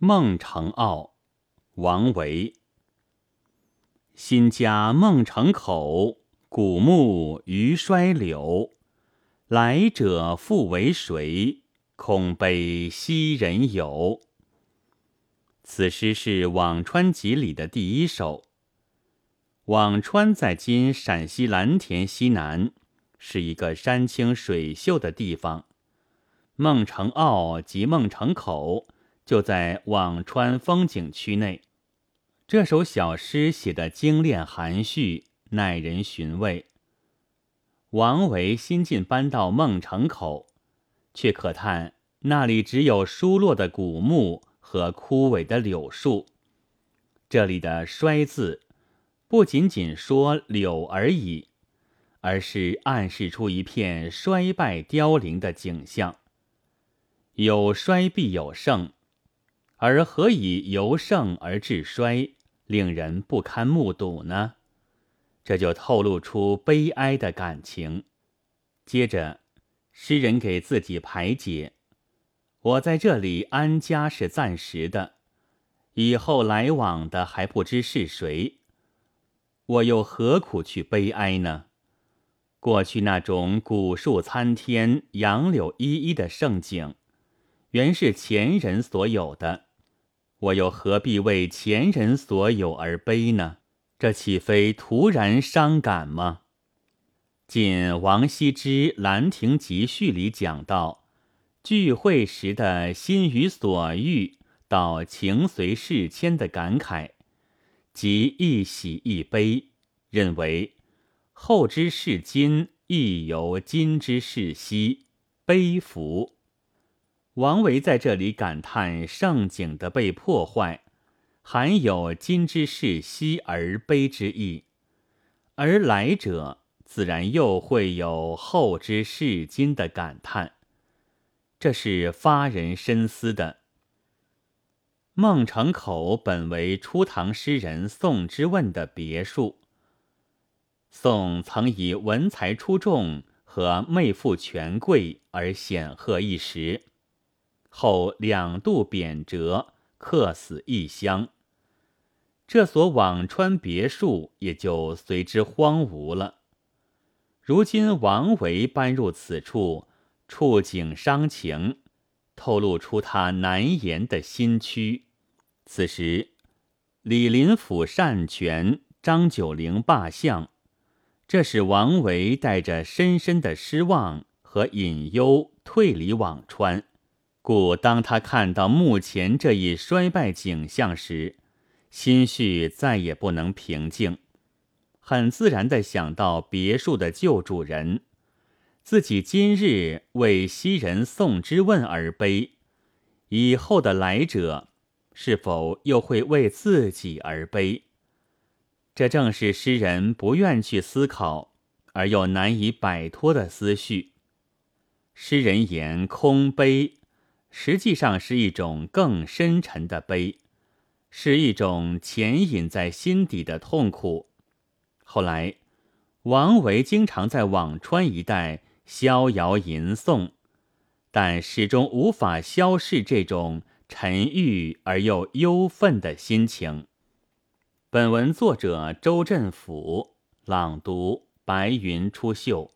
孟城坳，王维。新家孟城口，古木余衰柳。来者复为谁？空悲昔人有。此诗是《辋川集》里的第一首。辋川在今陕西蓝田西南，是一个山清水秀的地方。孟城坳及孟城口。就在辋川风景区内，这首小诗写得精炼含蓄，耐人寻味。王维新近搬到孟城口，却可叹那里只有疏落的古木和枯萎的柳树。这里的“衰”字，不仅仅说柳而已，而是暗示出一片衰败凋零的景象。有衰必有盛。而何以由盛而至衰，令人不堪目睹呢？这就透露出悲哀的感情。接着，诗人给自己排解：我在这里安家是暂时的，以后来往的还不知是谁，我又何苦去悲哀呢？过去那种古树参天、杨柳依依的盛景，原是前人所有的。我又何必为前人所有而悲呢？这岂非徒然伤感吗？仅王羲之《兰亭集序》里讲到，聚会时的心与所欲，到情随事迁的感慨，即一喜一悲，认为后之视今，亦由今之视昔，悲服。王维在这里感叹盛景的被破坏，含有今之视昔而悲之意，而来者自然又会有后之视今的感叹，这是发人深思的。孟城口本为初唐诗人宋之问的别墅，宋曾以文才出众和媚富权贵而显赫一时。后两度贬谪，客死异乡，这所辋川别墅也就随之荒芜了。如今王维搬入此处，触景伤情，透露出他难言的心曲。此时，李林甫擅权，张九龄罢相，这使王维带着深深的失望和隐忧退离辋川。故当他看到目前这一衰败景象时，心绪再也不能平静，很自然地想到别墅的旧主人，自己今日为昔人宋之问而悲，以后的来者是否又会为自己而悲？这正是诗人不愿去思考而又难以摆脱的思绪。诗人言空悲。实际上是一种更深沉的悲，是一种潜隐在心底的痛苦。后来，王维经常在辋川一带逍遥吟诵，但始终无法消逝这种沉郁而又忧愤的心情。本文作者周振甫朗读，白云出岫。